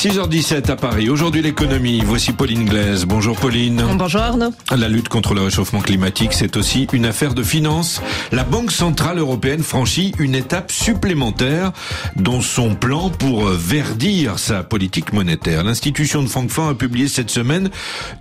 6h17 à Paris. Aujourd'hui l'économie. Voici Pauline Glaise. Bonjour Pauline. Bonjour Arnaud. La lutte contre le réchauffement climatique, c'est aussi une affaire de finances. La Banque Centrale Européenne franchit une étape supplémentaire dans son plan pour verdir sa politique monétaire. L'institution de Francfort a publié cette semaine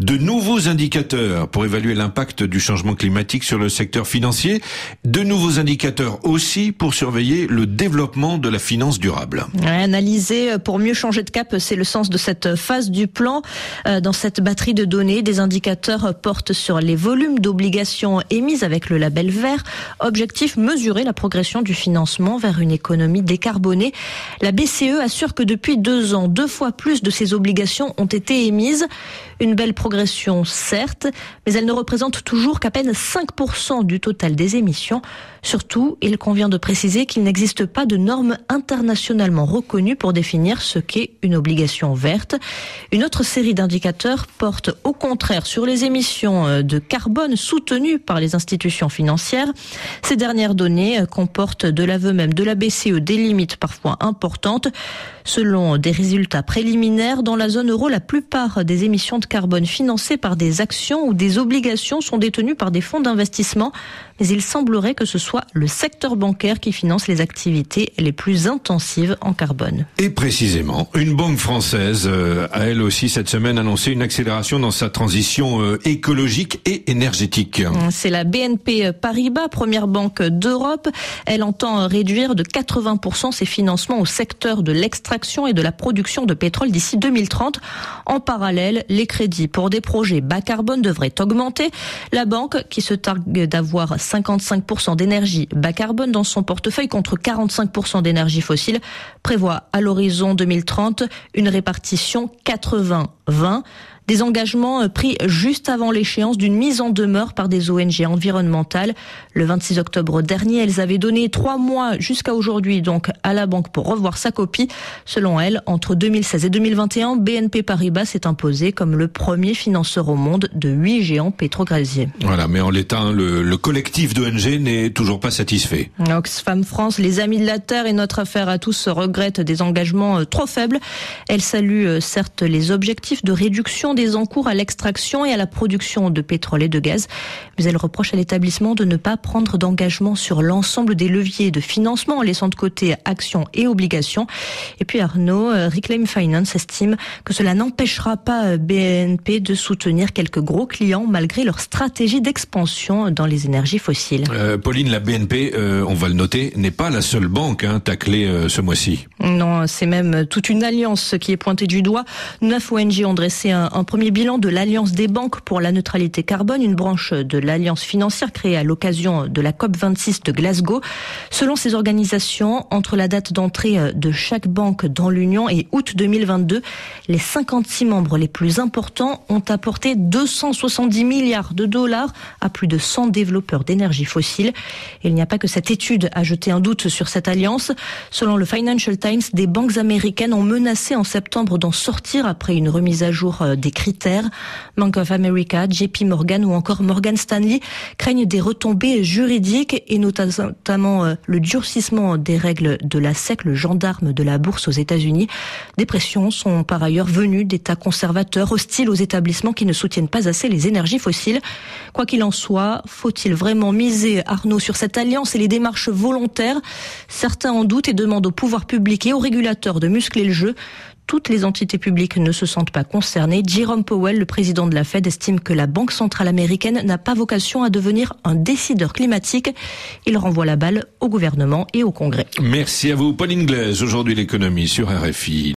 de nouveaux indicateurs pour évaluer l'impact du changement climatique sur le secteur financier. De nouveaux indicateurs aussi pour surveiller le développement de la finance durable. analyser pour mieux changer de cap c'est le sens de cette phase du plan. Euh, dans cette batterie de données, des indicateurs portent sur les volumes d'obligations émises avec le label vert. Objectif, mesurer la progression du financement vers une économie décarbonée. La BCE assure que depuis deux ans, deux fois plus de ces obligations ont été émises. Une belle progression, certes, mais elle ne représente toujours qu'à peine 5% du total des émissions. Surtout, il convient de préciser qu'il n'existe pas de normes internationalement reconnues pour définir ce qu'est une obligation Une autre série d'indicateurs porte au contraire sur les émissions euh, de carbone soutenues par les institutions financières. Ces dernières données euh, comportent de l'aveu même de la BCE des limites parfois importantes. Selon des résultats préliminaires, dans la zone euro, la plupart des émissions de carbone financées par des actions ou des obligations sont détenues par des fonds d'investissement, mais il semblerait que ce soit le secteur bancaire qui finance les activités les plus intensives en carbone. Et précisément, une banque française euh, a elle aussi cette semaine annoncé une accélération dans sa transition euh, écologique et énergétique. C'est la BNP Paribas, première banque d'Europe. Elle entend réduire de 80% ses financements au secteur de l'extraction et de la production de pétrole d'ici 2030. En parallèle, les crédits pour des projets bas carbone devraient augmenter. La banque, qui se targue d'avoir 55% d'énergie bas carbone dans son portefeuille contre 45% d'énergie fossile, prévoit à l'horizon 2030 une répartition 80-20 des engagements euh, pris juste avant l'échéance d'une mise en demeure par des ONG environnementales. Le 26 octobre dernier, elles avaient donné trois mois jusqu'à aujourd'hui donc à la banque pour revoir sa copie. Selon elles, entre 2016 et 2021, BNP Paribas s'est imposé comme le premier financeur au monde de huit géants pétrogasiers. Voilà, mais en l'état, hein, le, le collectif d'ONG n'est toujours pas satisfait. Oxfam France, les Amis de la Terre et notre affaire à tous regrettent des engagements euh, trop faibles. Elle salue euh, certes les objectifs de réduction des encours à l'extraction et à la production de pétrole et de gaz. Mais elle reproche à l'établissement de ne pas prendre d'engagement sur l'ensemble des leviers de financement en laissant de côté actions et obligations. Et puis Arnaud, euh, Reclaim Finance estime que cela n'empêchera pas euh, BNP de soutenir quelques gros clients malgré leur stratégie d'expansion dans les énergies fossiles. Euh, Pauline, la BNP, euh, on va le noter, n'est pas la seule banque hein, taclée euh, ce mois-ci. Non, c'est même toute une alliance qui est pointée du doigt. Neuf ONG ont dressé un, un premier bilan de l'Alliance des banques pour la neutralité carbone, une branche de l'Alliance financière créée à l'occasion de la COP26 de Glasgow. Selon ces organisations, entre la date d'entrée de chaque banque dans l'Union et août 2022, les 56 membres les plus importants ont apporté 270 milliards de dollars à plus de 100 développeurs d'énergie fossile. Il n'y a pas que cette étude a jeté un doute sur cette alliance. Selon le Financial Times, des banques américaines ont menacé en septembre d'en sortir après une remise à jour des critères. Bank of America, JP Morgan ou encore Morgan Stanley craignent des retombées juridiques et notamment euh, le durcissement des règles de la SEC, le gendarme de la bourse aux États-Unis. Des pressions sont par ailleurs venues d'États conservateurs hostiles aux établissements qui ne soutiennent pas assez les énergies fossiles. Quoi qu'il en soit, faut-il vraiment miser Arnaud sur cette alliance et les démarches volontaires? Certains en doutent et demandent au pouvoir public et aux régulateurs de muscler le jeu toutes les entités publiques ne se sentent pas concernées. Jerome Powell, le président de la Fed, estime que la Banque centrale américaine n'a pas vocation à devenir un décideur climatique. Il renvoie la balle au gouvernement et au Congrès. Merci à vous, Pauline Glaise. Aujourd'hui, l'économie sur RFI.